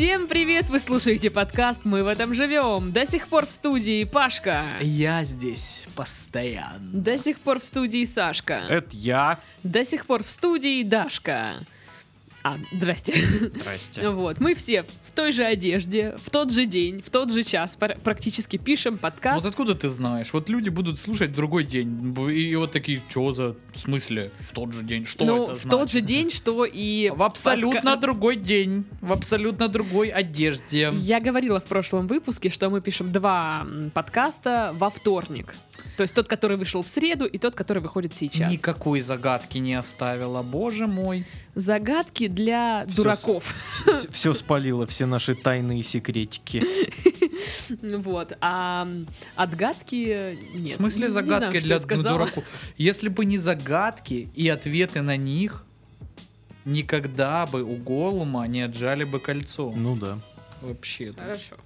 Всем привет! Вы слушаете подкаст «Мы в этом живем». До сих пор в студии Пашка. Я здесь постоянно. До сих пор в студии Сашка. Это я. До сих пор в студии Дашка. А, здрасте. Здрасте. Вот, мы все в той же одежде, в тот же день, в тот же час пр- практически пишем подкаст. Вот откуда ты знаешь? Вот люди будут слушать другой день. И вот такие, что за в смысле в тот же день? Что ну, это в тот же день, что и... В абсолютно подка- другой день. В абсолютно другой одежде. Я говорила в прошлом выпуске, что мы пишем два подкаста во вторник. То есть тот, который вышел в среду, и тот, который выходит сейчас. Никакой загадки не оставила, боже мой. Загадки для Всё дураков. Все спалило, все наши тайные секретики. Вот. А отгадки нет. в смысле загадки для дураков? Если бы не загадки и ответы на них, никогда бы у Голума не отжали бы кольцо. Ну да. Вообще-то. Хорошо.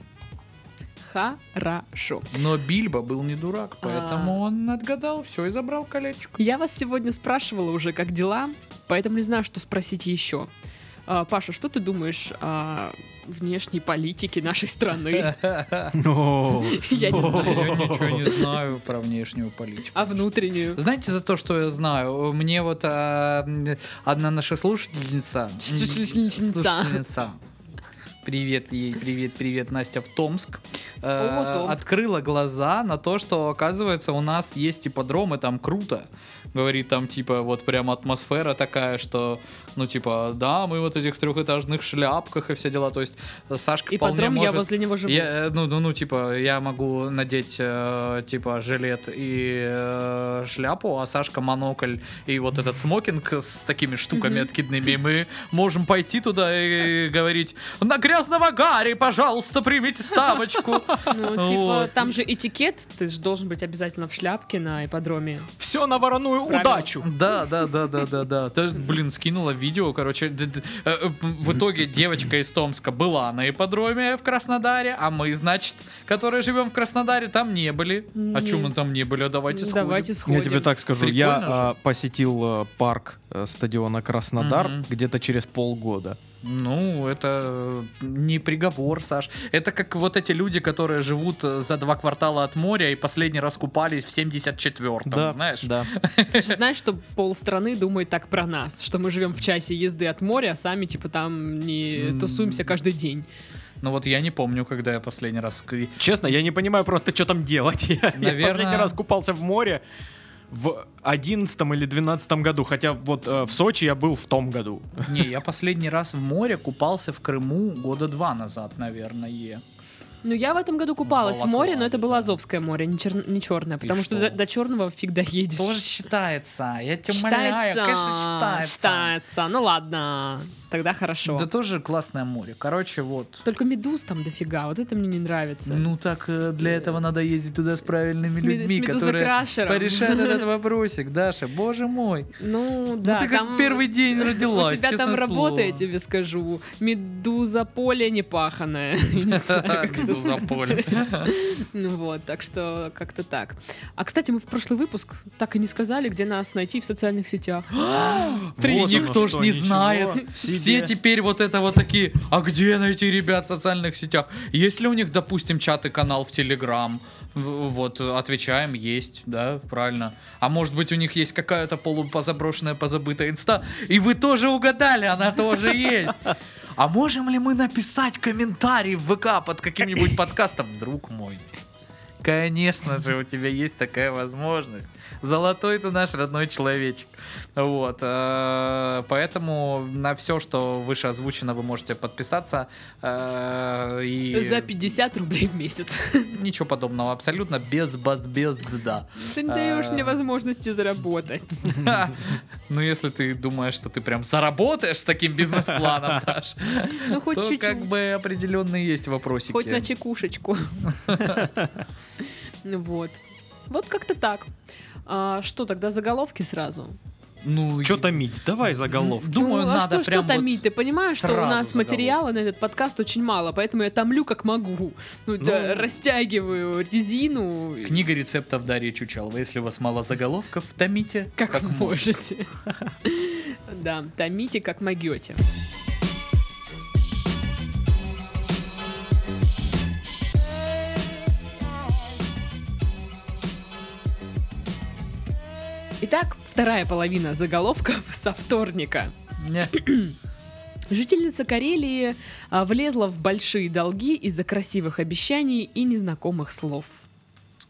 Хорошо. Но Бильбо был не дурак, поэтому А. он отгадал все и забрал колечко. Я вас сегодня спрашивала уже, как дела, поэтому не знаю, что спросить еще. А, Паша, что ты думаешь о внешней политике нашей страны? Я не знаю. Я ничего не знаю про внешнюю политику. А внутреннюю? Знаете, за то, что я знаю, мне вот а, одна наша Слушательница. слушательница, привет ей, привет, привет, Настя в Томск, э, открыла глаза на то, что оказывается у нас есть ипподромы, там круто. Говорит, там типа вот прям атмосфера такая, что, ну типа, да, мы вот этих трехэтажных шляпках и все дела. То есть Сашка И вполне подром, я может... возле него живу. Я, э, ну, ну, ну, типа, я могу надеть, э, типа, жилет и э, шляпу, а Сашка монокль и вот этот смокинг с такими штуками откидными. И мы можем пойти туда и говорить, на грязного Гарри, пожалуйста, примите ставочку. Ну, типа, там же этикет, ты же должен быть обязательно в шляпке на ипподроме. Все на вороную удачу. Да, да, да, да, да, да. Ты, блин, скинула видео, короче. э, э, В итоге девочка из Томска была на ипподроме в Краснодаре, а мы, значит, которые живем в Краснодаре, там не были. А чем мы там не были? А Давайте сходим. Давайте сходим. Я тебе так скажу, я а, посетил а, парк э, стадиона Краснодар Мгм. где-то через полгода. Ну, это не приговор, Саш. Это как вот эти люди, которые живут э, за два квартала от моря и последний раз купались в 74-м, Да, знаешь? да. Ты же знаешь, что полстраны думает так про нас, что мы живем в часе езды от моря, а сами типа там не тусуемся каждый день. Ну вот я не помню, когда я последний раз... Честно, я не понимаю просто, что там делать. Я, я последний раз купался в море в одиннадцатом или двенадцатом году, хотя вот э, в Сочи я был в том году. Не, я последний раз в море купался в Крыму года два назад, наверное. Ну, я в этом году купалась в Балаклава, море, но это было. Азовское море, не, чер- не черное, потому что, что? до, до черного фиг доедешь. Тоже считается. Я тебя умоляю, Считается, конечно, считается. считается. Ну ладно, тогда хорошо. Да тоже классное море. Короче, вот. Только медуз там дофига, вот это мне не нравится. Ну так э, для этого надо ездить туда с правильными С людьми, с которые порешают этот вопросик, Даша. Боже мой. Ну, да. ну ты как там- первый день У родилась, тебя там работа, я тебе скажу. Медуза поле не паханая. Не знаю, как это Медуза поле. Ну вот, так что как-то так. А, кстати, мы в прошлый выпуск так и не сказали, где нас найти в социальных сетях. Никто ж не знает. Все теперь вот это вот такие, а где найти ребят в социальных сетях? Есть ли у них, допустим, чат и канал в Телеграм? Вот, отвечаем, есть, да, правильно. А может быть, у них есть какая-то полупозаброшенная, позабытая инста, и вы тоже угадали, она тоже есть. А можем ли мы написать комментарий в ВК под каким-нибудь подкастом, друг мой? Конечно же, у тебя есть такая возможность. Золотой ты наш родной человечек. Вот. э, Поэтому на все, что выше озвучено, вы можете подписаться. э, И За 50 рублей в месяц. ничего подобного. Абсолютно без баз, без да. Ты не даешь мне возможности заработать. Ну, если ты думаешь, что ты прям заработаешь с таким бизнес-планом, Даш, Ну, хоть то чуть-чуть. как бы определенные есть вопросики. Хоть на чекушечку. Ну Вот. Вот как-то так. А, что тогда заголовки сразу? Ну, Что томить? Давай заголовки. Думаю, ну, а надо что, прям что томить? вот Ты понимаешь, что у нас заголовок. материала на этот подкаст очень мало, поэтому я томлю как могу. Ну, да, растягиваю резину. Книга рецептов Дарьи Чучалова. Если у вас мало заголовков, томите Как, можете. Да, томите как могете. Итак, вторая половина заголовков со вторника. Жительница Карелии а, влезла в большие долги из-за красивых обещаний и незнакомых слов.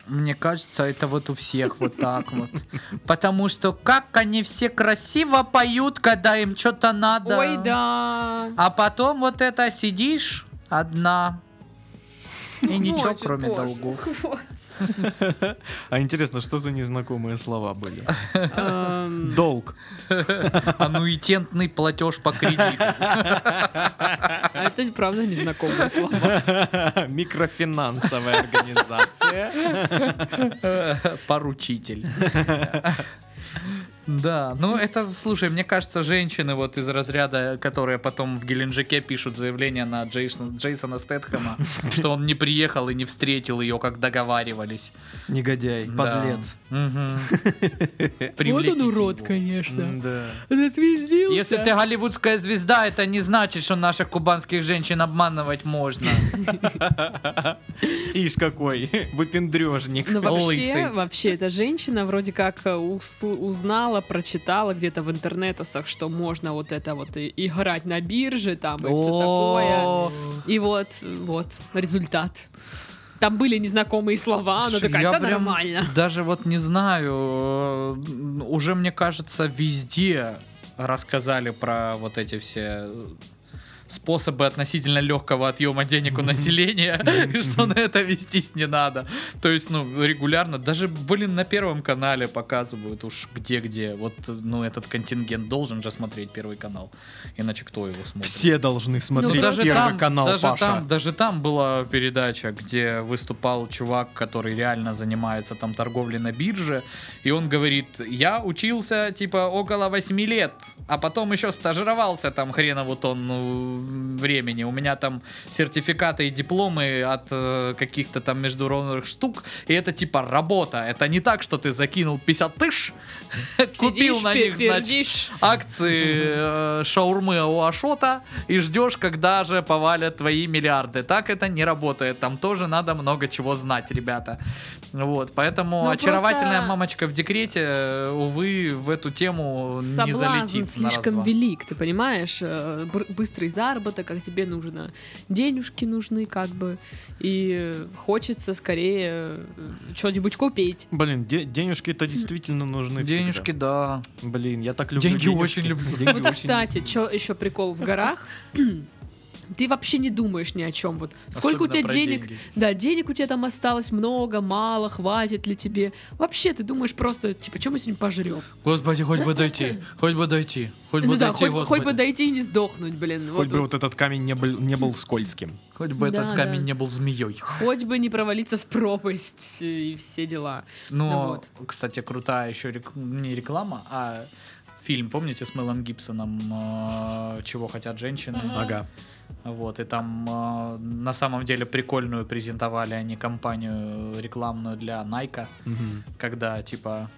Мне кажется, это вот у всех вот так вот. Потому что как они все красиво поют, когда им что-то надо. Ой, да. А потом вот это сидишь одна. И ничего, кроме долгов. А интересно, что за незнакомые слова были? Эм, Долг. Аннуитентный платеж по кредиту. а Это правда незнакомые слова. Микрофинансовая организация. Поручитель. Да, ну это, слушай, мне кажется, женщины вот из разряда, которые потом в Геленджике пишут заявление на Джейсона, Джейсона Стэтхэма, что он не приехал и не встретил ее, как договаривались. Негодяй, Да. подлец. Вот он урод, его. конечно. Да. Зазвездился. Если ты голливудская звезда, это не значит, что наших кубанских женщин обманывать можно. Ишь какой, выпендрежник. Ну вообще, вообще, эта женщина вроде как э, ус- узнала, прочитала где-то в интернетах, что можно вот это вот и- играть на бирже там и все такое. И вот, вот, результат. Там были незнакомые слова, она такая, да нормально. Даже вот не знаю, э, уже мне кажется, везде рассказали про вот эти все способы относительно легкого отъема денег у населения, и что на это вестись не надо. То есть, ну, регулярно, даже, блин, на Первом канале показывают уж где-где. Вот, ну, этот контингент должен же смотреть Первый канал, иначе кто его смотрит? Все должны смотреть Ну, даже первый там, канал даже Паша. там, даже там была передача, где выступал чувак, который реально занимается там торговлей на бирже, и он говорит, я учился типа около 8 лет, а потом еще стажировался там хренову тонну времени. У меня там сертификаты и дипломы от э, каких-то там международных штук, и это типа работа. Это не так, что ты закинул 50 тысяч, купил на них, значит, акции э, шаурмы у Ашота и ждешь, когда же повалят твои миллиарды. Так это не работает. Там тоже надо много чего знать, ребята. Вот, поэтому Ну, очаровательная просто- мамочка в декрете, э, увы, в эту тему не Соблазн залетит на слишком велик, ты понимаешь? Э, Быстрый заработок, как тебе нужно. Денежки нужны, как бы. И хочется скорее э, что-нибудь купить. Блин, де- денежки-то действительно нужны Денежки, да. всегда. Блин, я так люблю Деньги денежки. очень люблю. Деньги Вот, очень кстати, что еще прикол в горах? Ты вообще не думаешь ни о чем. Вот сколько у Особенно тебя про денег? деньги. Да, денег у тебя там осталось много, мало, хватит ли тебе? Вообще, ты думаешь просто, типа, что мы сегодня пожрем? Господи, хоть бы дойти, хоть бы дойти, хоть бы Ну да, дойти, хоть, бы дойти и не сдохнуть, блин. Хоть Вот бы вот. вот этот камень не был, не был скользким. Хоть бы Да, этот камень да. не был змеей. Хоть бы не провалиться в пропасть и все дела. Но, Ну вот. кстати, крутая еще рек- не реклама, а фильм, помните, с Мелом Гибсоном э, «Чего хотят женщины?» Ага. Вот, и там э, на самом деле прикольную презентовали они компанию рекламную для Nike, Мгм. когда, типа,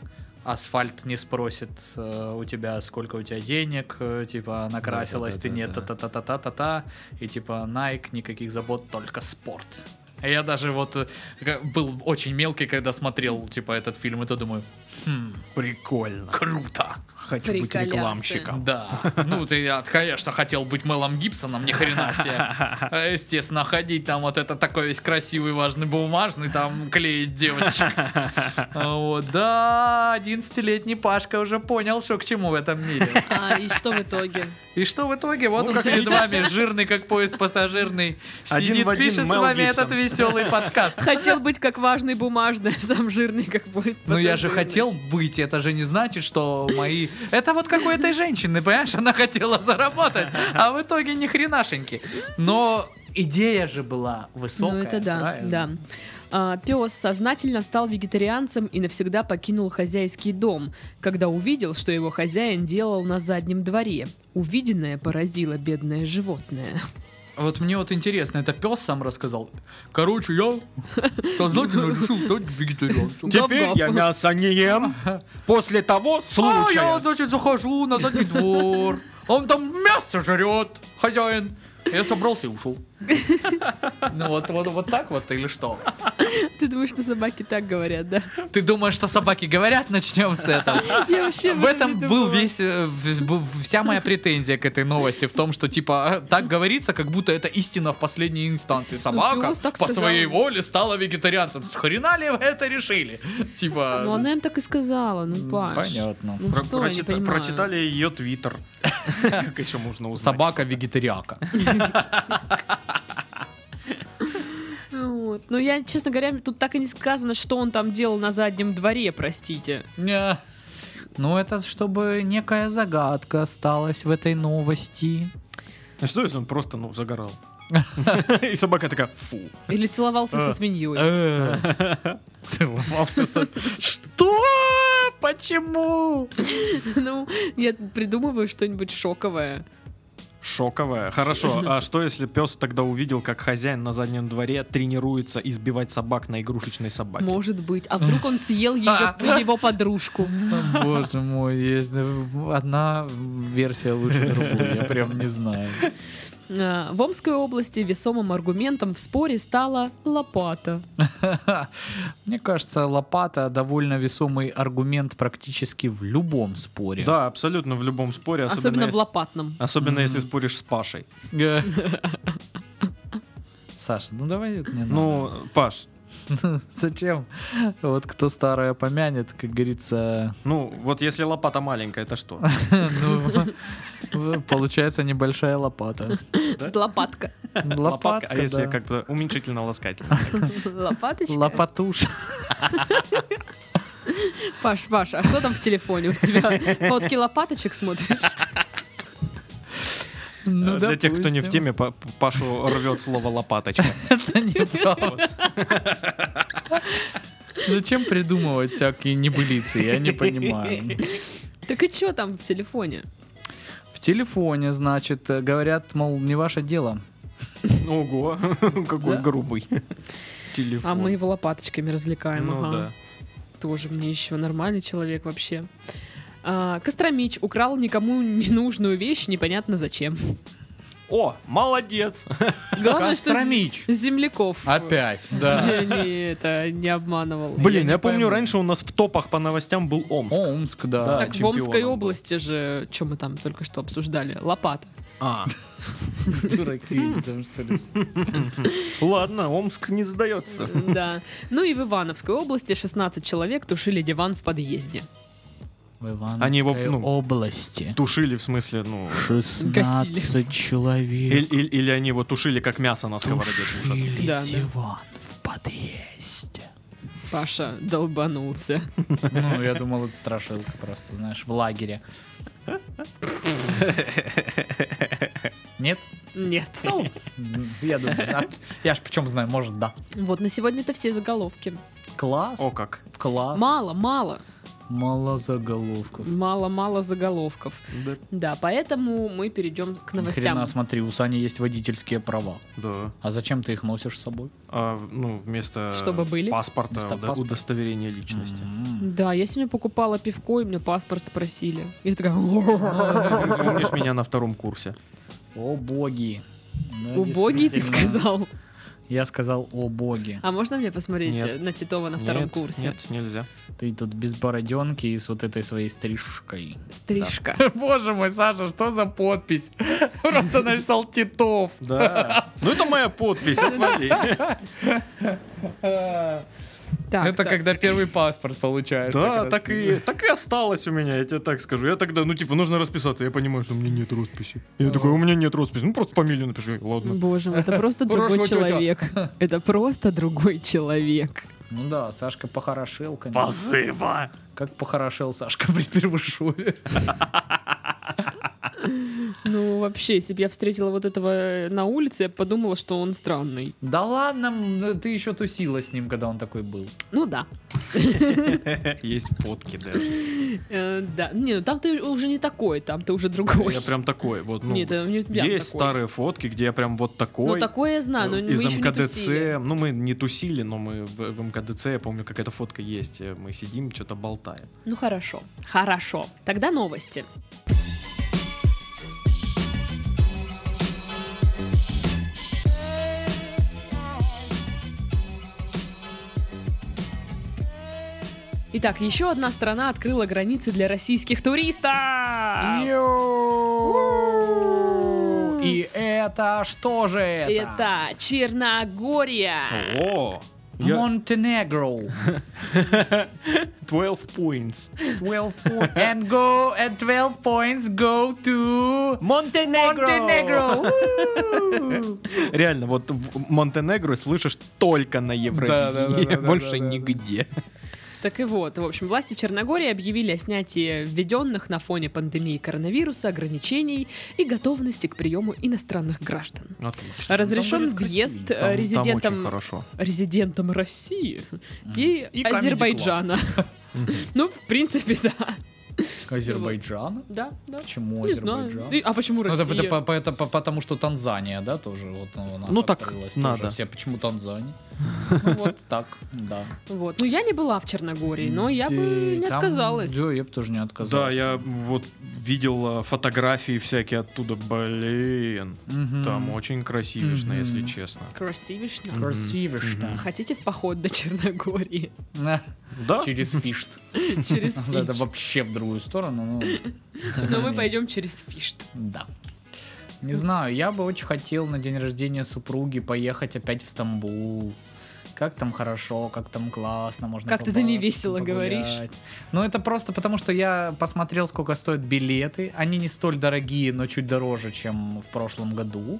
асфальт не спросит э, у тебя, сколько у тебя денег, э, типа, накрасилась ты нет, Да-да-да-да. та-та-та-та-та-та, и, типа, Nike, никаких забот, только спорт. А Я даже вот э, был очень мелкий, когда смотрел, типа, этот фильм, и то думаю, хм, Прикольно. круто. Хочу быть рекламщиком. Да. Ну, ты, я, конечно, хотел быть Мелом Гибсоном, ни хрена себе. Естественно, ходить там вот это такой весь красивый, важный, бумажный, там клеить девочек. Вот, да, 11-летний Пашка уже понял, что к чему в этом мире. А, и что в итоге? И что в итоге? Вот Ну, он как перед вами, жирный, как поезд пассажирный, сидит, пишет с вами этот веселый подкаст. Хотел быть как важный бумажный, а сам жирный как поезд Ну я же пассажирный. хотел быть, это же не значит, что мои... Это вот как у этой женщины, понимаешь, она хотела заработать, а в итоге ни хренашеньки. Но идея же была высокая, Ну это да, правильно? да. А, пес сознательно стал вегетарианцем и навсегда покинул хозяйский дом, когда увидел, что его хозяин делал на заднем дворе. Увиденное поразило бедное животное. Вот мне вот интересно, это пес сам рассказал? Короче, я сознательно решил стать вегетарианцем. Теперь я мясо не ем. После того А я, случая. значит, захожу на задний двор, а он там мясо жрет, хозяин. Я собрался и ушел. Ну вот, вот, вот так вот или что? Ты думаешь, что собаки так говорят, да? Ты думаешь, что собаки говорят? Начнем с этого. Я вообще В этом не был весь, э, вся моя претензия к этой новости в том, что типа так говорится, как будто это истина в последней инстанции. Собака по своей воле стала вегетарианцем. С хрена ли вы это решили? Типа. Ну, она им так и сказала, ну, Паш. Понятно. Ну, прочитали ее твиттер. Как еще можно узнать? Собака вегетариака. Вот. Ну, я, честно говоря, тут так и не сказано, что он там делал на заднем дворе, простите. Не. Ну, это чтобы некая загадка осталась в этой новости. А что если он просто, ну, загорал? И собака такая, фу. Или целовался со Э. свиньей. Э. Целовался со... Что? Почему? Ну, я придумываю что-нибудь шоковое. Шоковая. Хорошо, а что если пес тогда увидел, как хозяин на заднем дворе тренируется избивать собак на игрушечной собаке? Может быть. А вдруг он съел ее, его подружку? Боже мой, есть одна версия лучше другой, я прям не знаю. А, В Омской области весомым аргументом в споре стала лопата. Мне кажется, лопата довольно весомый аргумент практически в любом споре. Да, абсолютно в любом споре, особенно, Особенно в если, лопатном. особенно если споришь с Пашей. Э. Саша, ну давай вот не надо. Ну, Паш, Зачем? Вот кто старое помянет, как говорится, ну вот если лопата маленькая, это что? Ну, получается небольшая лопата. Лопатка. Лопатка, а если как бы уменьшительно-ласкательно? Лопаточка. Лопатуша. Паш, Паш, а что там в телефоне у тебя? Фотки лопаточек смотришь? Ну, Для тех, кто не в теме, Па- Пашу рвет слово лопаточка. Это неправда. Зачем придумывать всякие небылицы? Я не понимаю. Так и что там в телефоне? Телефоне, значит, э, говорят, мол, не ваше дело. Ого, какой грубый. Телефон. А мы его лопаточками развлекаем. Ну ага. да. Тоже мне еще нормальный человек вообще. А, Костромич украл никому ненужную вещь, непонятно зачем. О, молодец! Главное, что Костромич. с земляков. Опять, да. Не, не, это не обманывал. Блин, не я помню, пойму. раньше у нас в топах по новостям был Омск. Омск, да. Да. Так в Омской был. области же, что мы там только что обсуждали? Лопата. А, Дураки, там что ли. ладно, Омск не сдается. Да. Ну и в Ивановской области 16 человек тушили диван в подъезде. В Ивановской Они его, ну, области. Тушили, в смысле, ну... 16 человек. Или, или- или они его тушили, как мясо на сковороде тушат. Тушили Да, да. диван в подъезде. Паша долбанулся. Ну, я думал, это страшилка просто, знаешь, в лагере. Нет? Нет. Ну, я думаю, а я ж почем знаю, может, да. Вот на сегодня это все заголовки. Класс, О как. класс. Мало, мало. Мало заголовков. Мало-мало заголовков. Да. Да, поэтому мы перейдем к новостям. хрена, смотри, у Сани есть водительские права. Да. А зачем ты их носишь с собой? А, ну, вместо Чтобы были? паспорта, Вместо паспорта. удостоверения личности. М. Да, я сегодня покупала пивко, и мне паспорт спросили. Я такая... Помнишь меня на втором курсе? О боги. Да, Убогий ты сказал. Я сказал о боги. А можно мне посмотреть Нет. э, на Титова на втором Нет, курсе? Нет, нельзя. Ты тут без бороденки и с вот этой своей стрижкой. Стрижка. Боже мой, Саша, что за подпись? Просто написал Титов. Да. Ну это моя подпись, отвали. Так, Это так. когда первый паспорт получаешь. Да, раз. так и, так и осталось у меня, я тебе так скажу. Я тогда, ну типа, нужно расписаться, я понимаю, что у меня нет росписи. Я такой, у меня нет росписи, ну просто фамилию напиши, ладно. Боже мой, это просто другой человек. Это просто другой человек. Ну да, Сашка похорошел, конечно. Спасибо. Как похорошел Сашка при Первышове. Ну, вообще, если бы я встретила вот этого э, на улице, я бы подумала, что он странный. Да ладно, м, ты еще тусила с ним, когда он такой был. Ну да. Есть фотки даже. Э, да. Не, ну там ты уже не такой, там ты уже другой. Я прям такой, вот, ну. Нет, Есть старые фотки, где я прям вот такой. Ну, такое я знаю, но мы из еще не МКДЦ, тусили. ну мы не тусили, но мы в, МКДЦ, я помню, какая-то фотка есть, э, мы сидим, что-то болтаем. Ну, хорошо. Хорошо. Тогда новости. Итак, еще одна страна открыла границы для российских туристов. И это что же это? Это Черногория. О, я- Монтенегро. 12 points. 12 points. And go, and 12 points go to Монтенегро! Монтенегро. Реально, вот в Монтенегро слышишь только на Евровидении, Да-да-да-да-да-да-да. больше нигде. Так и вот, в общем, власти Черногории объявили о снятии введенных на фоне пандемии коронавируса ограничений и готовности к приему иностранных граждан. Отлично. Разрешен въезд э, Там- там очень резидентам хорошо. резидентам России и, И Comedy Азербайджана. Ну, в принципе, да. Азербайджан? Да, да. Почему Не знаю. Азербайджан? И- А почему Ну, это, Россия? это это по- потому что Танзания, да, тоже вот ну, у нас Ну, так надо. Все почему Танзания? Вот так, да. Вот. Ну, я не была в Черногории, но я бы не отказалась. Да, я бы тоже не Да, отказался. я вот видел э, фотографии всякие оттуда, блин. Там очень красивишно, если честно. Красивишно. Красивишно. Хотите в поход до Черногории? Да? Через фишт. Через Это Фишт. вообще в другую сторону. ну, Но мы пойдем через Фишт. Да. Не знаю, я бы очень хотел на день рождения супруги поехать опять в Стамбул. Как там хорошо, как там классно, можно Как-то ты поба- невесело погулять. говоришь. Ну, это просто потому, что я посмотрел, сколько стоят билеты. Они не столь дорогие, но чуть дороже, чем в прошлом году.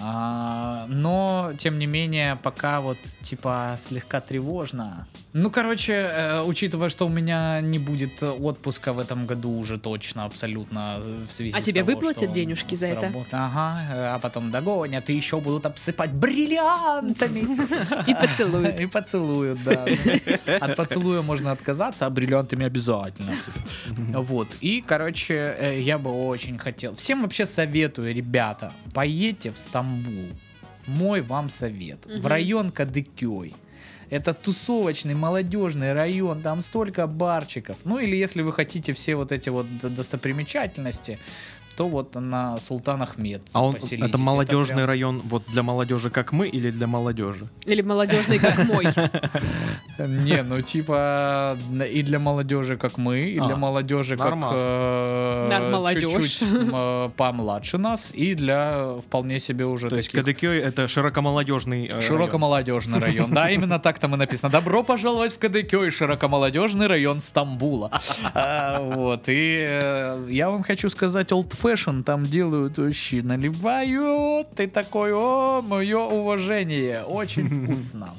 А, но, тем не менее, пока вот, типа, слегка тревожно. Ну, короче, э, учитывая, что у меня не будет отпуска в этом году уже точно, абсолютно, э, в связи А с тебе того, выплатят денежки за это? Ага, а потом догонят и еще будут обсыпать бриллиантами. И поцелуют. И поцелуют, да. От поцелуя можно отказаться, а бриллиантами обязательно. Вот. И, короче, э, я бы очень хотел. Всем вообще советую, ребята, поедьте в Стамбул. Мой вам совет. В Мгм. район Кадыкёй. Это тусовочный, молодежный район, там столько барчиков. Ну или если вы хотите все вот эти вот достопримечательности, то вот на Султан Ахмед А он, это молодежный прям- район вот для молодежи, как мы, или для молодежи? Или молодежный, как мой. Не, ну типа и для молодежи, как мы, и А, для молодежи, как э, чуть-чуть м, помладше нас, и для вполне себе уже То есть таких Кадыкёй это широкомолодежный э, район. Широкомолодежный район, да, именно так там и написано. Добро пожаловать в Кадыкёй, широкомолодежный район Стамбула. А, Вот, и э, я вам хочу сказать, old fashion там делают вообще, наливают, и такой, о, мое уважение, очень вкусно.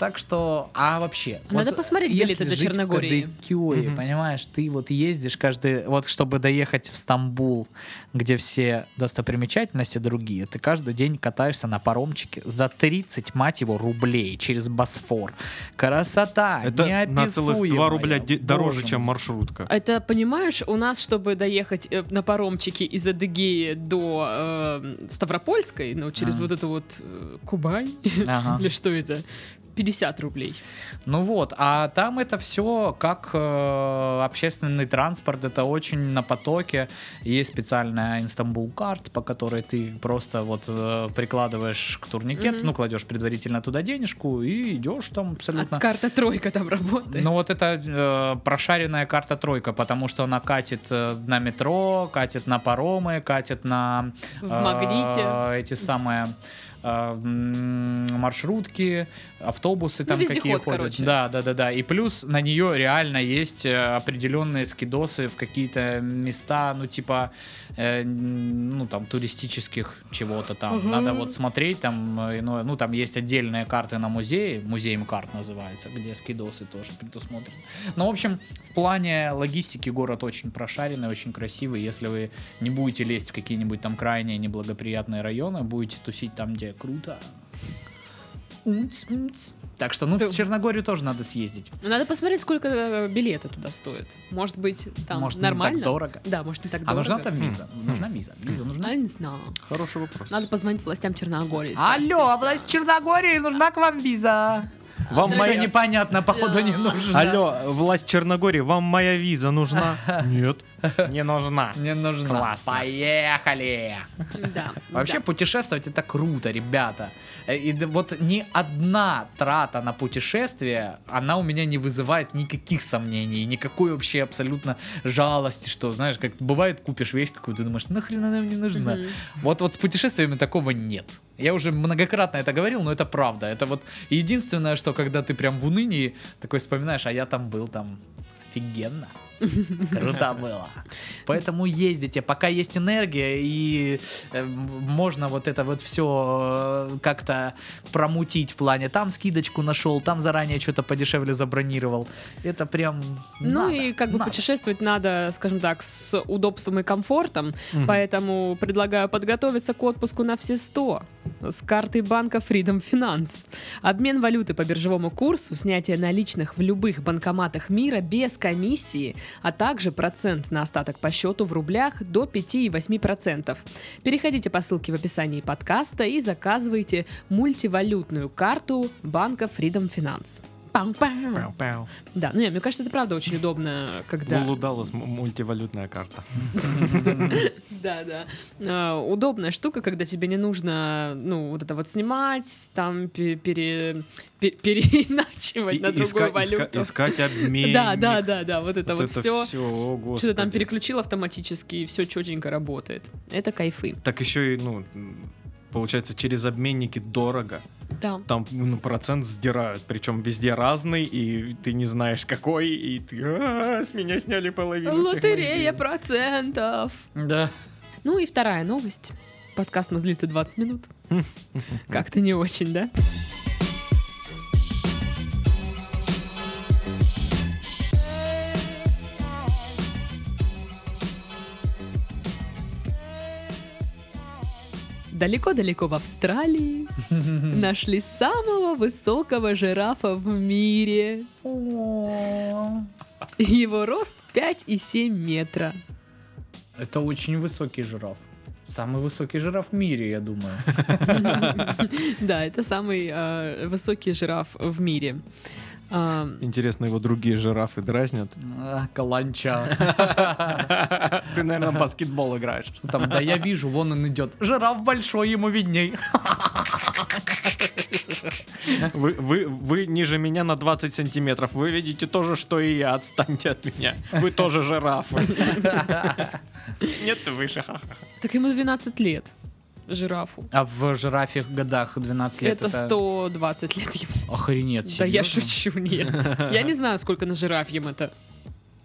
Так что, а вообще... Надо посмотреть если билеты до Черногории. Кадыкёе, понимаешь, ты вот ездишь каждый... Вот чтобы доехать в Стамбул, где все достопримечательности другие, ты каждый день катаешься на паромчике за 30, мать его, рублей через Босфор. Красота, Это на целых 2 неописуемая. рубля де- дороже, чем маршрутка. Это, понимаешь, у нас, чтобы доехать э, на паромчике из Адыгеи до э, Ставропольской, ну, через А. вот эту вот э, Кубань, Ага. или что это, 50 рублей. Ну вот, а там это все как э, общественный транспорт, это очень на потоке. Есть специальная Инстамбул карт, по которой ты просто вот э, прикладываешь к турникету, Мгм. ну кладешь предварительно туда денежку и идешь там А абсолютно. карта тройка там работает. Ну вот это э, прошаренная карта тройка, потому что она катит э, на метро, катит на паромы, катит на В э, магните. эти самые э, маршрутки, автобусы там какие вездеход, ходят. короче. Да, да, да, да. И плюс на нее реально есть э, определенные скидосы в какие-то места, ну типа, э, ну там туристических чего-то там. Надо вот смотреть там, э, иное- ну там есть отдельные карты на музее, музеем карт называется, где скидосы тоже предусмотрены. Ну, в общем, в плане логистики город очень прошаренный, очень красивый. Если вы не будете лезть в какие-нибудь там крайние неблагоприятные районы, будете тусить там, где круто. Умц, умц. Так что, ну, Ты- в Черногорию тоже надо съездить. Ну, Надо посмотреть, сколько э, билеты туда стоят. Может быть, там Может, не так нормально? дорого. Да, может, не так А дорого. нужна там виза? Нужна виза. Виза нужна? А, не знаю. Хороший вопрос. Надо позвонить властям Черногории. спросить. Алло, власть Черногории, нужна к вам виза. Вам моя... непонятно, походу, не нужна. Алло, власть Черногории, вам моя виза нужна? Нет. Не нужна. Не нужна. Классно. Поехали! Да. Вообще да. путешествовать это круто, ребята. Э, И вот ни одна трата на путешествие, она у меня не вызывает никаких сомнений, никакой вообще абсолютно жалости, что, знаешь, как бывает, купишь вещь какую-то, думаешь, нахрен она мне нужна. Вот, вот с путешествиями такого нет. Я уже многократно это говорил, но это правда. Это вот единственное, что когда ты прям в унынии, такой вспоминаешь, а я там был, там офигенно. Круто было. Поэтому ездите, пока есть энергия и э, можно вот это вот все как-то промутить в плане. Там скидочку нашел, там заранее что-то подешевле забронировал. Это прям Ну надо, и как бы надо. путешествовать надо, скажем так, с удобством и комфортом, поэтому предлагаю подготовиться к отпуску на все 100 с картой банка Freedom Finance. Обмен валюты по биржевому курсу, снятие наличных в любых банкоматах мира без комиссии, а также процент на остаток по счету в рублях до 5,8%. Переходите по ссылке в описании подкаста и заказывайте мультивалютную карту банка Freedom Finance. Пам-пам. Пау-пау. Да, ну не, мне кажется, это правда очень удобно, когда... Лулу Даллас м- мультивалютная карта. Да, да. А, удобная штука, когда тебе не нужно, ну, вот это вот снимать, там пе- пере... пе- переиначивать на другую валюту. иска- Искать обмен. Да, да, да, да, вот это вот, все. Что-то там переключил автоматически, и все четенько работает. Это кайфы. Так еще и, ну, получается, через обменники дорого. Да. Там ну, процент сдирают, причем везде разный, и ты не знаешь какой, и ты «А, с меня сняли половину. Лотерея денег». процентов. Да. Ну и вторая новость. Подкаст у нас длится 20 минут. Как-то не очень, да? Далеко-далеко в Австралии нашли самого высокого жирафа в мире. Его рост 5,7 метра. Это очень высокий жираф. Самый высокий жираф в мире, я думаю. Да, это самый э, высокий жираф в мире. А, Интересно, его другие жирафы дразнят. А, Каланча. Ты, наверное, баскетбол играешь. Там, да я вижу, вон он идет. Жираф большой, ему видней. Вы, вы, вы ниже меня на 20 сантиметров. Вы видите то же, что и я. Отстаньте от меня. Вы тоже жирафы. Нет, ты выше. так ему 12 лет, жирафу. А в жирафе годах 12 лет это 120 лет ему. Охренеть, Да я шучу, нет. Я не знаю, сколько на жирафьем это.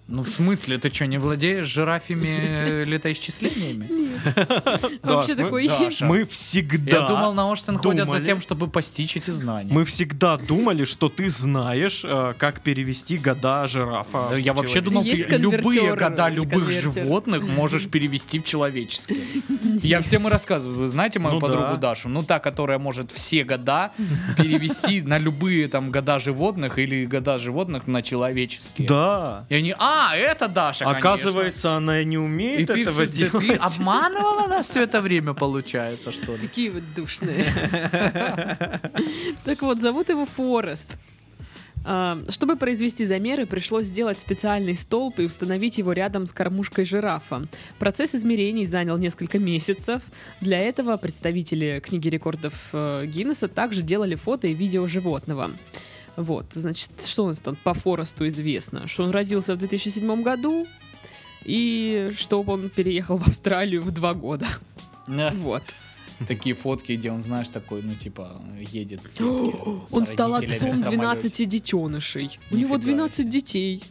Ну в смысле, ты что, не владеешь жирафьими э, летоисчислениями? Вообще мы- такое есть. Мы всегда... Я думал, на Ошсен ходят за тем, чтобы постичь эти знания. Мы всегда думали, что ты знаешь, э, как перевести года жирафа. Я вообще думал, ты любые года любых животных можешь перевести в человеческие. Я всем и рассказываю. Вы знаете мою Ну подругу да. Дашу? Ну, та, которая может все года перевести на любые там года животных или года животных на человеческие. Да. И они, а, это Даша, конечно». Оказывается, она и не умеет И ты, этого ты- ты делать. обманывала нас все это время, получается, что ли? Такие вот душные. Так вот, зовут его Форест. А, Чтобы произвести замеры, пришлось сделать специальный столб и установить его рядом с кормушкой жирафа. Процесс измерений занял несколько месяцев. Для этого представители книги рекордов э, Гиннесса также делали фото и видео животного. Вот, значит, что у нас там по Форесту известно? Что он родился в 2007 году и что он переехал в Австралию в два года. Вот. Такие фотки, где он, знаешь, такой, ну, типа, едет в кепке с Он стал отцом в самолете. 12 детенышей. У него Нифига 12 детей.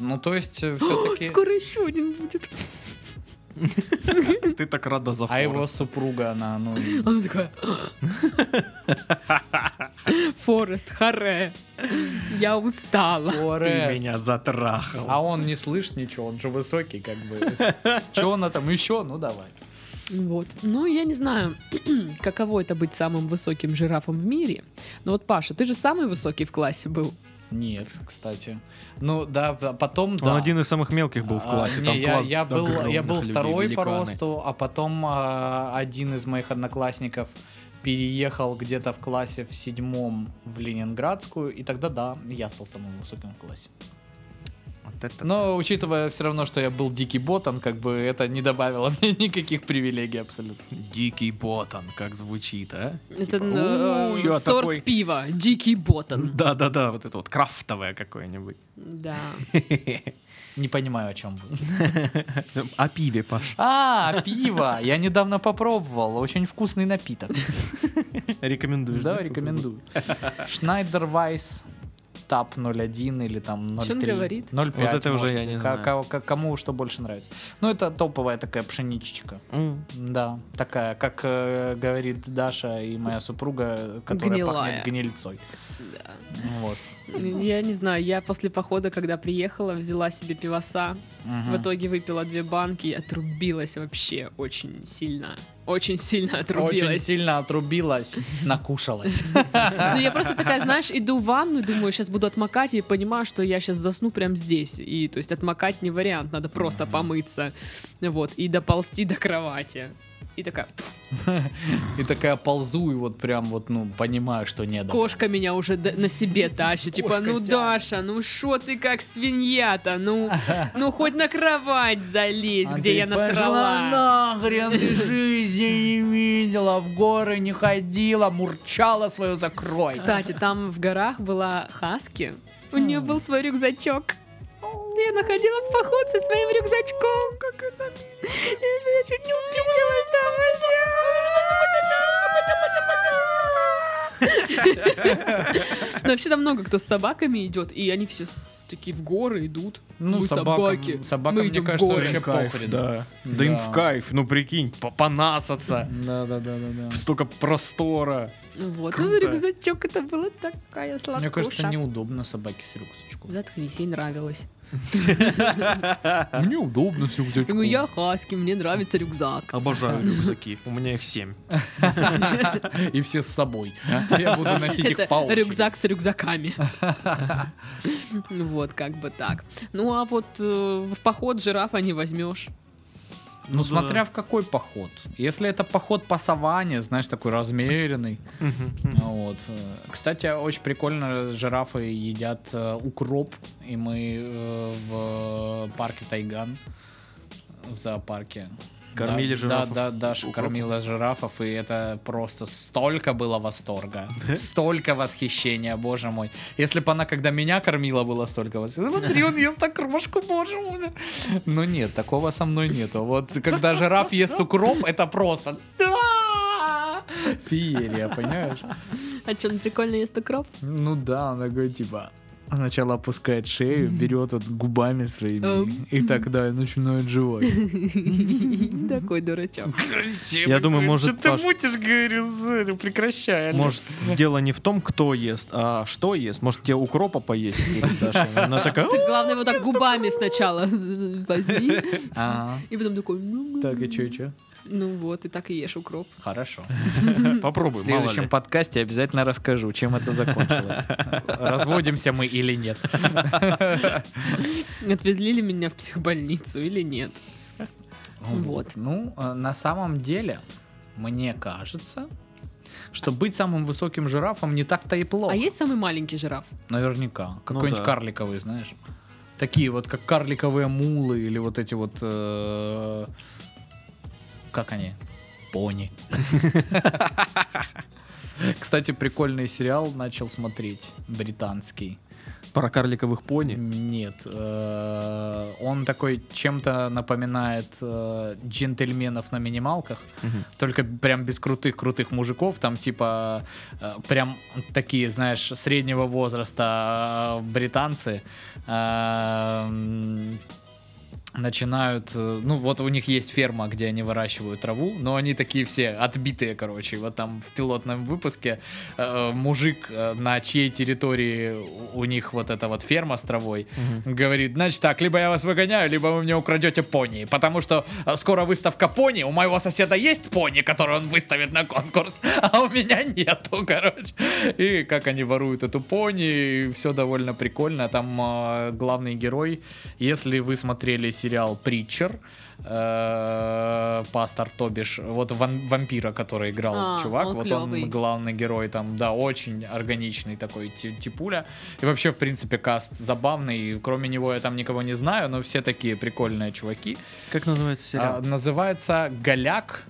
Ну, то есть, все-таки... Скоро еще один будет. Ты так рада за А его супруга, она, ну... Она такая... Форест, харе. Я устала. Ты Форест. меня затрахал. А он не слышит ничего, он же высокий, как бы. Че она там еще? Ну, давай. Вот. Ну, я не знаю, каково это быть самым высоким жирафом в мире. Но вот, Паша, ты же самый высокий в классе был. Нет, кстати. Ну, да, потом, Он да. один из самых мелких был в А, классе. не, Там я, класс я был, я был второй по росту, а потом а, один из моих одноклассников переехал где-то в классе в седьмом в Ленинградскую, и тогда да, я стал самым высоким в классе. Вот это Но учитывая все равно, что я был дикий ботан, как бы это не добавило мне никаких привилегий абсолютно. Дикий ботан, как звучит, а? Это Типа, э, «У, я сорт такой». пива. Дикий ботан. Да-да-да, вот это вот крафтовое какое-нибудь. Да. Не понимаю, о чем вы. О пиве, Паш. А, пиво! Я недавно попробовал. Очень вкусный напиток. Рекомендуешь? Да, рекомендую. Шнайдер Вайс Тап 0.1 или там 0.3. Чё он говорит? 0.5. Вот это уже можете. я не знаю. ка- Кому что больше нравится. Ну, это топовая такая пшеничечка. М. Да, такая, как э, говорит Даша и моя супруга, которая Гнилая. пахнет гнильцой. Вот. Я не знаю, я после похода, когда приехала, взяла себе пивоса. Мгм. В итоге выпила две банки и отрубилась вообще очень сильно. Очень сильно отрубилась. Очень сильно отрубилась, накушалась. Ну, я просто такая, знаешь, иду в ванну, думаю, сейчас буду отмокать, и понимаю, что я сейчас засну прямо здесь. И, то есть, отмокать не вариант, надо просто помыться. Вот, и доползти до кровати. И такая, И такая ползу, и вот прям вот, ну, понимаю, что не до. кошка меня уже на себе тащит. Типа, ну. Даша, ну что ты как свинья-то? Ну, ну хоть на кровать залезь, где я насрала. нахрен, ты жизни не видела, в горы не ходила, мурчала свою закрой. Кстати, там в горах была Хаски. У нее был свой рюкзачок. Я находила в поход со своим рюкзачком. Как это Я чуть не убедилась там. Но вообще там много кто с собаками идет, и они все такие в горы идут. Ну, Мы собаки. собакам, Мы мне идем в кажется, горы. вообще Кайф, похрен. да. Да им в кайф, ну прикинь, по- понасаться. Да, да, да, да. Столько простора. Вот, Круто. ну рюкзачок это было такая сладкуша. Мне кажется, неудобно собаке с рюкзачком. Заткнись, ей нравилось. Мне удобно с рюкзачком. Ну я хаски, мне нравится рюкзак. Обожаю рюкзаки. У меня их семь. И все с собой. Я буду носить их по рюкзак с рюкзаками. Ну Вот, как бы так. Ну, а вот э, в поход жирафа не возьмешь. Ну, Ну, смотря да. в какой поход. Если это поход по саванне, знаешь, такой размеренный. Вот. Кстати, очень прикольно, жирафы едят э, укроп, и мы э, в парке Тайган, в зоопарке. Кормили да, жирафов Да, да, Даша кормила жирафов, и это просто столько было восторга, столько восхищения, боже мой. Если бы она, когда меня кормила, было столько восторга. Смотри, он ест окрошку, боже мой. Но нет, такого со мной нету. Вот когда жираф ест укроп, это просто... Феерия, понимаешь? А что, он прикольно ест укроп? Ну да, он такой типа... Сначала опускает шею, берет вот губами своими и тогда начинает жевать. Такой дурачок. Я думаю, может, Что ты мутишь, говорю, прекращай. Может, дело не в том, кто ест, а что ест. Может, тебе укропа поесть? Она такая, Ты, главное, его так губами сначала возьми, Ага. и потом такой, Так, и чё, и чё? Ну вот, и так и ешь укроп. Хорошо. «Ну, В попробуй, мало следующем подкасте обязательно расскажу, чем это закончилось. Разводимся мы или нет. Отвезли ли меня в психбольницу или нет? Вот. Ну, э, на самом деле, мне кажется, что быть самым высоким жирафом не так-то и плохо. А есть самый маленький жираф? Наверняка. Какой-нибудь да. карликовый, знаешь. Такие вот, как карликовые мулы или вот эти вот... э, Как они? Пони. Кстати, прикольный сериал начал смотреть, британский. Про карликовых пони. Нет, э, он такой чем-то напоминает э, джентльменов на минималках, только прям без крутых крутых мужиков, там типа э, прям такие, знаешь, среднего возраста британцы начинают, э, ну вот у них есть ферма, где они выращивают траву, но они такие все отбитые, короче. Вот там в пилотном выпуске э, мужик, э, на чьей территории у них вот эта вот ферма с травой, говорит, значит так, либо я вас выгоняю, либо вы мне украдете пони, потому что э, скоро выставка пони, у моего соседа есть пони, который он выставит на конкурс, а у меня нету, короче. И как они воруют эту пони, все довольно прикольно. Там э, главный герой, если вы смотрели сериал Притчер, э, пастор, то бишь, вот ван- вампира, который играл А, чувак, он вот клёвый. он главный герой там, да, очень органичный такой ти- типуля. И вообще, в принципе, каст забавный. Кроме него я там никого не знаю, но все такие прикольные чуваки. Как называется сериал? А, называется Голяк.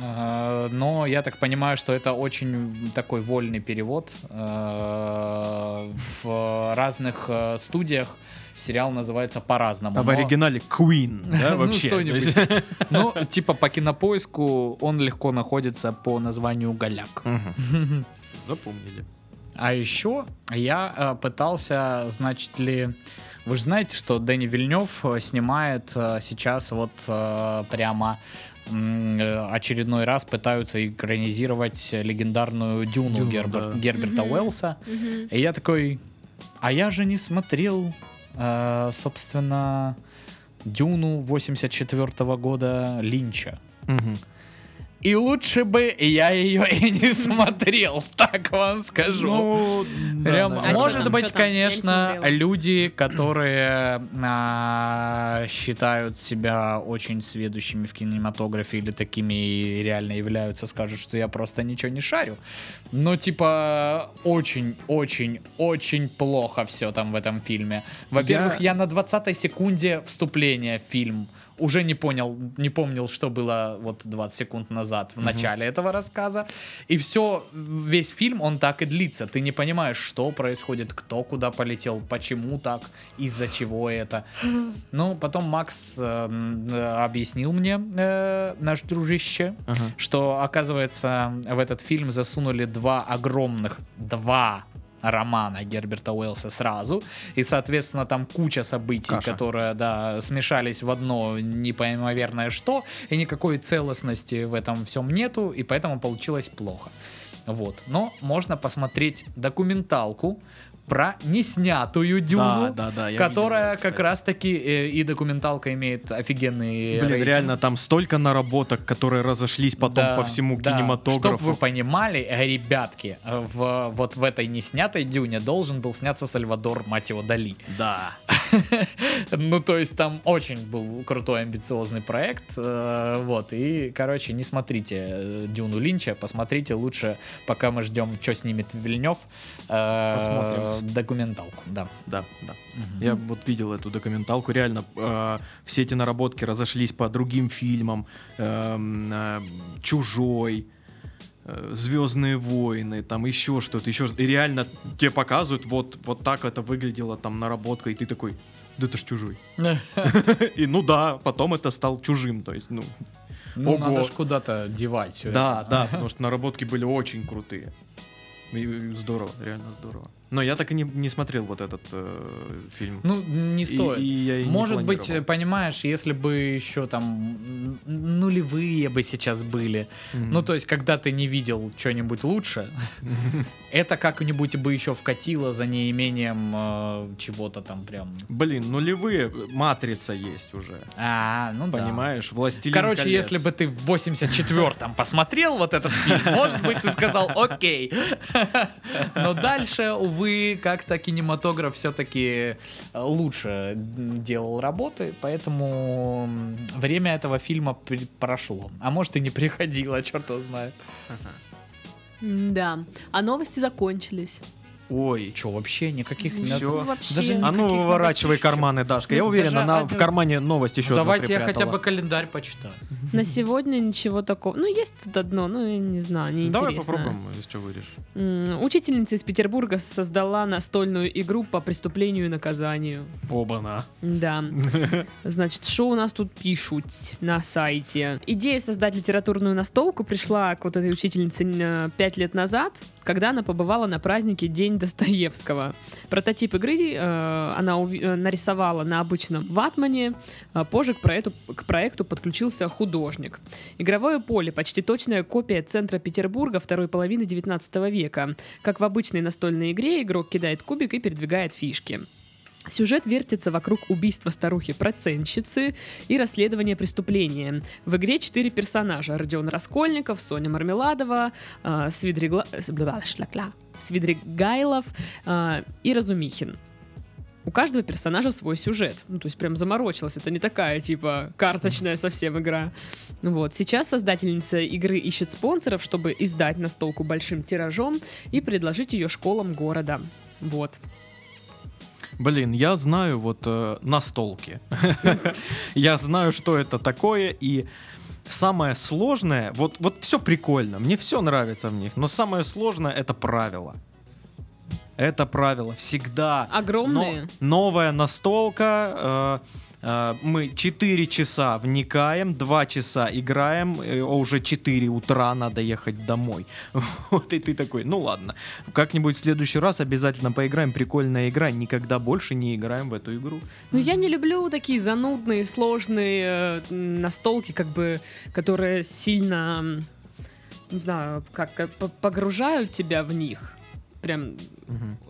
э, Но я так понимаю, что это очень такой вольный перевод. Э, В разных э, студиях сериал называется по-разному. А в но- оригинале Queen, да, Ну, вообще? Ну, типа по кинопоиску он легко находится по названию Голяк. Запомнили. А еще я э, пытался, значит ли, вы же знаете, что Дэнни Вильнев э, снимает э, сейчас вот прямо очередной раз пытаются экранизировать легендарную Дюну, Дюну, Гербер- да. Герберта Уэллса. И я такой, а я же не смотрел, э, собственно, Дюну 84 года Линча. Мгм. И лучше бы я ее и не смотрел, так вам скажу. Ну, да, Прям, наверное. А может там, быть? Я конечно, люди, которые а, считают себя очень сведущими в кинематографе или такими и реально являются, скажут, что я просто ничего не шарю. Но типа очень, очень, очень плохо все там в этом фильме. Во-первых, я, на 20 секунде вступления в фильм уже не понял, не помнил, что было вот 20 секунд назад в начале этого рассказа. И все, весь фильм, он так и длится. Ты не понимаешь, что происходит, кто куда полетел, почему так, из-за чего это. Ну, потом Макс э, м, э, объяснил мне, э, наш дружище, Ага. что, оказывается, в этот фильм засунули два огромных, два романа Герберта Уэллса сразу. И, соответственно, там куча событий, Каша. которые, да, смешались в одно непоимоверное что, и никакой целостности в этом всем нету, и поэтому получилось плохо. Вот. Но можно посмотреть документалку про неснятую Дюну, Да, да, да, я которая видел, как раз-таки э, и документалка имеет офигенный Блин, рейтинг. реально там столько наработок, которые разошлись потом Да, по всему да. кинематографу. Чтоб вы понимали, э, ребятки, в, вот в этой неснятой Дюне должен был сняться Сальвадор, мать его, Дали. Да. Ну, то есть там очень был крутой амбициозный проект. э, Вот, и, короче, не смотрите э, Дюну Линча, посмотрите лучше, пока мы ждем, что снимет Вильнев. э, Документалку, да. Да, да. Я вот видел эту документалку. Реально, э, все эти наработки разошлись по другим фильмам. Эм, э, Чужой. э, Звездные войны, там еще что-то, еще. И реально тебе показывают, вот, вот так это выглядело, там наработка, и ты такой, да это ж чужой. И ну да, потом это стал чужим, то есть, ну, Ну, Ого. надо ж куда-то девать все да, да, потому что наработки были очень крутые. И здорово, реально здорово. Но я так и не, не смотрел вот этот э, фильм. Ну, не И- стоит. и я и не Может быть, планировал. понимаешь, если бы еще там нулевые бы сейчас были. Мгм. Ну, то есть, когда ты не видел что-нибудь лучше, это как-нибудь бы еще вкатило за неимением э, чего-то там прям. Блин, нулевые, матрица есть уже. А, ну да. Понимаешь? Властелин Короче, колец. если бы ты в 84-м посмотрел вот этот фильм, может быть, ты сказал окей. Но дальше, увы, как-то кинематограф все-таки лучше делал работы, поэтому время этого фильма прошло. А может и не приходило, черт его знает. Да. А новости закончились. Ой. Че, вообще никаких... Нет? Вообще. Даже А ну никаких выворачивай карманы, Дашка. Я Ну, уверен, она одну- в кармане новость еще одну Давайте я хотя бы календарь почитаю. На сегодня ничего такого. Ну, есть тут одно, ну, я не знаю, не Давай интересно. попробуем, если что вырежешь. Учительница из Петербурга создала настольную игру по преступлению и наказанию. Оба-на. Да. Значит, что у нас тут пишут на сайте? Идея создать литературную настолку пришла к вот этой учительнице э, пять лет назад, когда она побывала на празднике День Достоевского. Прототип игры э, она уви- э, нарисовала на обычном ватмане. а позже к проекту, к проекту подключился художник. Игровое поле почти точная копия центра Петербурга второй половины 19 века. Как в обычной настольной игре, игрок кидает кубик и передвигает фишки. Сюжет вертится вокруг убийства старухи-процентщицы и расследования преступления. В игре четыре персонажа. Родион Раскольников, Соня Мармеладова, э, Свидригла- Свидригайлов э, и Разумихин. У каждого персонажа свой сюжет. Ну, то есть прям заморочилась. Это не такая, типа, карточная совсем игра. Вот. Сейчас создательница игры ищет спонсоров, чтобы издать настолку большим тиражом и предложить ее школам города. Вот. Блин, я знаю вот э, настолки. я знаю, что это такое, и самое сложное, вот, вот все прикольно, мне все нравится в них, но самое сложное это правило. Это правило всегда. Огромные. Но- новая настолка. э, мы 4 часа вникаем, 2 часа играем, э, а уже 4 утра надо ехать домой. Вот и ты такой, ну ладно, как-нибудь в следующий раз обязательно поиграем, прикольная игра, никогда больше не играем в эту игру. Ну, я не люблю такие занудные, сложные э, настолки, как бы, которые сильно, не знаю, как, как по- погружают тебя в них. Прям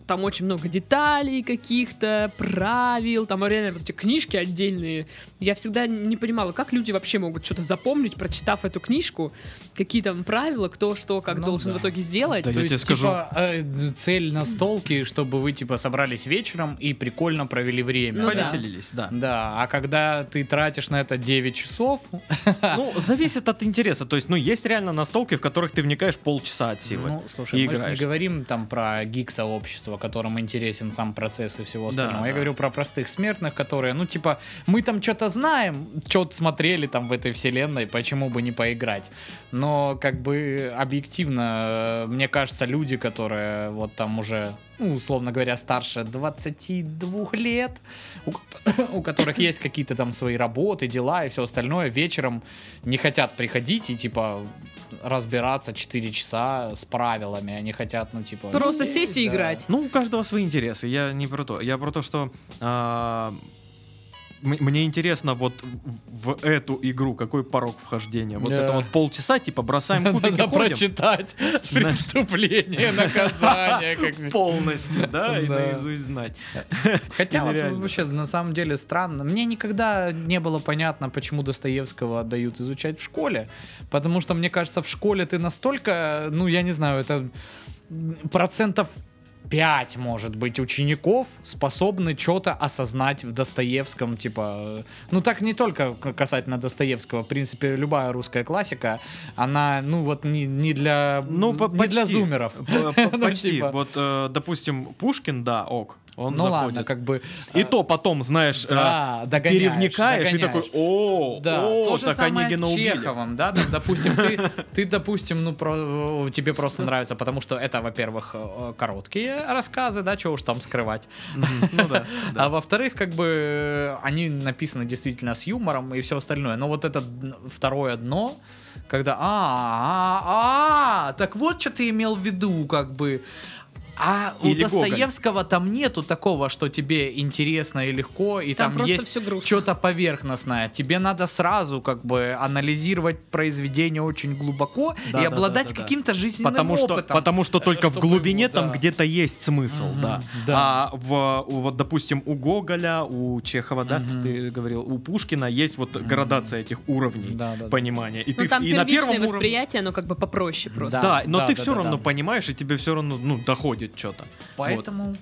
там очень много деталей каких-то, правил, там реально вот эти книжки отдельные. Я всегда не понимала, как люди вообще могут что-то запомнить, прочитав эту книжку, какие там правила, кто что, как Ну должен да. в итоге сделать. Да То я тебе есть, скажу. типа, э, цель настолки, чтобы вы, типа, собрались вечером и прикольно провели время. Ну да? да. Повеселились, да. Да, а когда ты тратишь на это 9 часов, Ну, зависит от интереса. То есть, ну, есть реально настолки, в которых ты вникаешь полчаса от силы. ну, слушай, и мы же играешь. не говорим там про гик-сообщество, которым интересен сам процесс и всего Да, остального. Я да. говорю про простых смертных, которые, ну, типа, мы там что-то знаем, что-то смотрели там в этой вселенной, почему бы не поиграть. Но, как бы, объективно, э, мне кажется, люди, которые вот там уже, ну, условно говоря, старше 22 лет, у, у которых есть какие-то там свои работы, дела и все остальное, вечером не хотят приходить и, типа, разбираться 4 часа с правилами. Они хотят, ну, типа... Просто сесть и да. играть. Ну, у каждого свои интересы. Я не про то. Я про то, что м- мне интересно вот в, эту игру какой порог вхождения. Вот это вот полчаса, типа бросаем кубики, Надо ходим прочитать преступление, наказание. как- полностью, да, и наизусть знать. Хотя вот вообще на самом деле странно. Мне никогда не было понятно, почему Достоевского отдают изучать в школе. Потому что, мне кажется, в школе ты настолько, ну, я не знаю, это процентов 5, может быть, учеников способны что-то осознать в Достоевском, типа, э, ну так не только касательно Достоевского, в принципе, любая русская классика, она, ну вот не, не для, Ну, не для почти. зумеров. П- п- Ну, Почти. типа. Вот, э, допустим, Пушкин, да, ок, он ну заходит. ладно, как бы... И э, то потом, знаешь, Да, э, догоняешь, перевникаешь и такой, о, Да, о, то же так самое Онегина с убили. Чеховым, да, там, допустим, ты, ты, допустим, ну, про, тебе просто нравится, потому что это, во-первых, э, короткие рассказы, да, чего уж там скрывать, Ну да. а во-вторых, как бы, они написаны действительно с юмором и все остальное, но вот это второе дно, когда, а, а, а, так вот, что ты имел в виду, как бы, а у Или Гоголь. Достоевского там нету такого, что тебе интересно и легко, и Там там, есть что-то поверхностное. Тебе надо сразу как бы анализировать произведение очень глубоко Да, и да, обладать да, да, да. каким-то жизненным Потому что, опытом. потому что только в чтобы глубине его, там да. где-то есть смысл, Мгм, да. да. А в, у- вот, допустим, у Гоголя, у Чехова, да, ты говорил, у Пушкина есть вот градация этих уровней Да, да, да. понимания. И Ну, ты там и на первом уровне... восприятие, оно как бы попроще просто. Да, но Да, ты да, все да, равно да. понимаешь, и тебе все равно ну, доходит что-то. Поэтому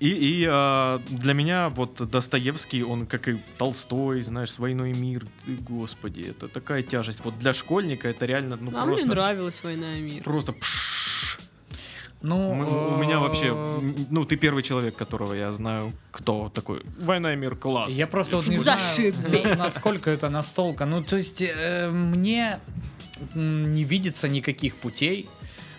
И, и, э, для меня вот Достоевский, он как и Толстой, знаешь, «Войну и мир», и, господи, это такая тяжесть. Вот для школьника это реально, ну, А мне просто... нравилась «Война и мир». Просто пшш. ну Мы- у меня вообще, ну, ты первый человек, которого я знаю, кто такой. Война и мир, класс. Я просто вот не Зашибись. знаю, на- насколько это настолько. Ну, то есть, э, мне не видится никаких путей.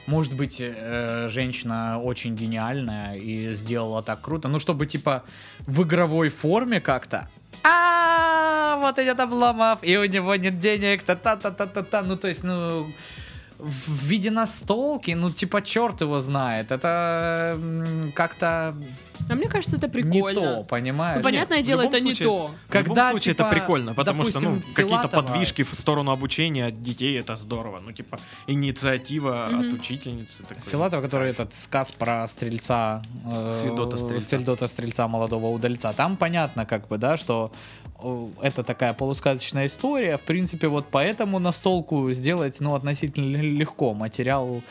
Может быть, э, женщина очень гениальная и сделала так круто. Ну, чтобы, типа, в игровой форме как-то. А, вот идет Обломов, и у него нет денег, та-та-та-та-та-та. Ну, то есть, ну, в виде настолки, ну, типа, черт его знает. Это как-то А мне кажется, это не прикольно. то, понимаешь? Ну, понятное Нет, дело, это не случае- то. В любом Когда, случае типа, это прикольно, потому что, ну, допустим, какие-то Филатова- подвижки в сторону обучения от детей, это здорово. Ну, типа, инициатива от учительницы. такой. Филатов, который этот сказ про стрельца, э, Федота Стрельца. Федота Стрельца, молодого удальца. Там понятно, как бы, да, что это такая полусказочная история. В принципе, вот поэтому настолку сделать, ну, относительно легко. Материал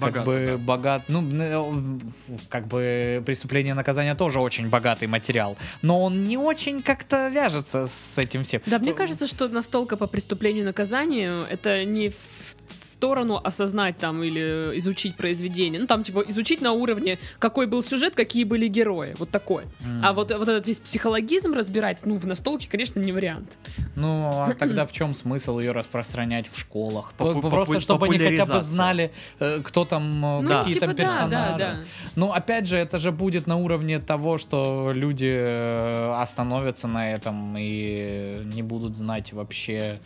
как Богатый, бы да. богат, ну, н- как бы преступление и наказание тоже очень богатый материал, но он не очень как-то вяжется с этим всем. Да, мне кажется, что настолка по преступлению и наказанию это не в сторону осознать там или изучить произведение. Ну, там, типа, изучить на уровне, какой был сюжет, какие были герои. Вот такой. А вот, вот этот весь психологизм разбирать, ну, в настолке, конечно, не вариант. Ну, а тогда в чем смысл ее распространять в школах? Попу- Просто чтобы они хотя бы знали, э, кто там, э, Ну, какие типа, там да, персонажи. да, да. Ну, опять же, это же будет на уровне того, что люди э, остановятся на этом и не будут знать вообще.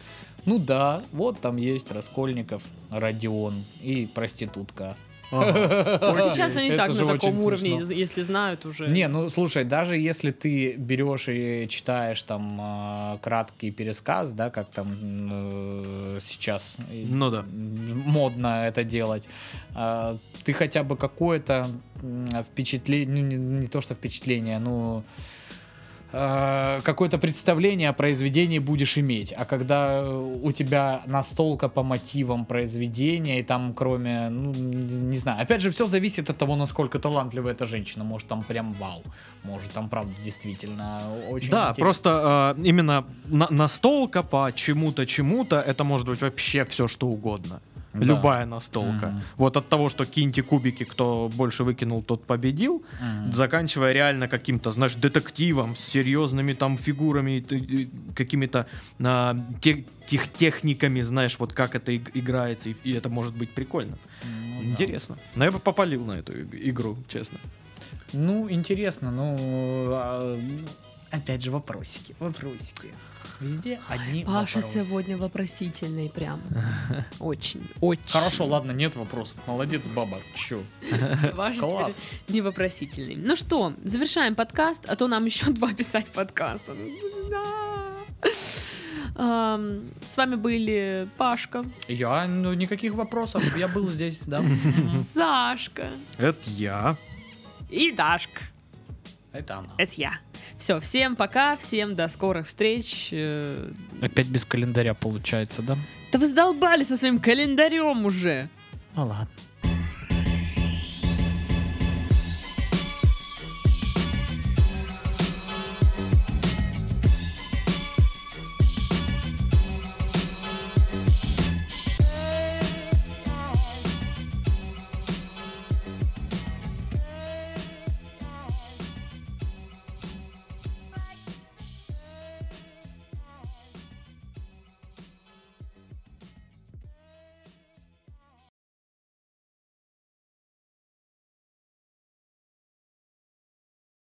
Ну да, вот там есть Раскольников, Родион и проститутка. Так сейчас они так на таком уровне, смешно. если знают уже. Не, ну слушай, даже если ты берешь и читаешь там э, краткий пересказ, да, как там э, сейчас Ну да. модно это делать, э, ты хотя бы какое-то впечатление, ну, не, не то что впечатление, ну э, какое-то представление о произведении будешь иметь. А когда у тебя настолка по мотивам произведения, и там кроме, ну, не знаю, опять же, все зависит от того, насколько талантливая эта женщина. Может, там прям вау. Может, там, правда, действительно очень Да, интересно. просто э, именно на- настолка по чему-то чему-то, это может быть вообще все что угодно. Да. Любая настолка. Мгм. Вот от того, что киньте кубики, кто больше выкинул, тот победил, Мгм. заканчивая реально каким-то, знаешь, детективом с серьезными там фигурами, какими-то а, те- тех техниками, знаешь, вот как это иг- играется, и, и это может быть прикольно. Да. Интересно. Но я бы попалил на эту иг- игру, честно. Ну, интересно, ну, а, опять же, вопросики, вопросики. Везде одни Паша вопросы. сегодня вопросительный прям. Очень, очень. Хорошо, ладно, нет вопросов. Молодец, баба. Чё? Класс. теперь не вопросительный. Ну что, завершаем подкаст, а то нам еще два писать подкаста. Ам, С вами были Пашка, Я, ну, никаких вопросов. Я был здесь, да. Сашка Это я. и Дашка. Это она. Это я. Все, всем пока, всем до скорых встреч. Э, Опять без календаря получается, да? Да вы задолбали со своим календарем уже. Ну ладно.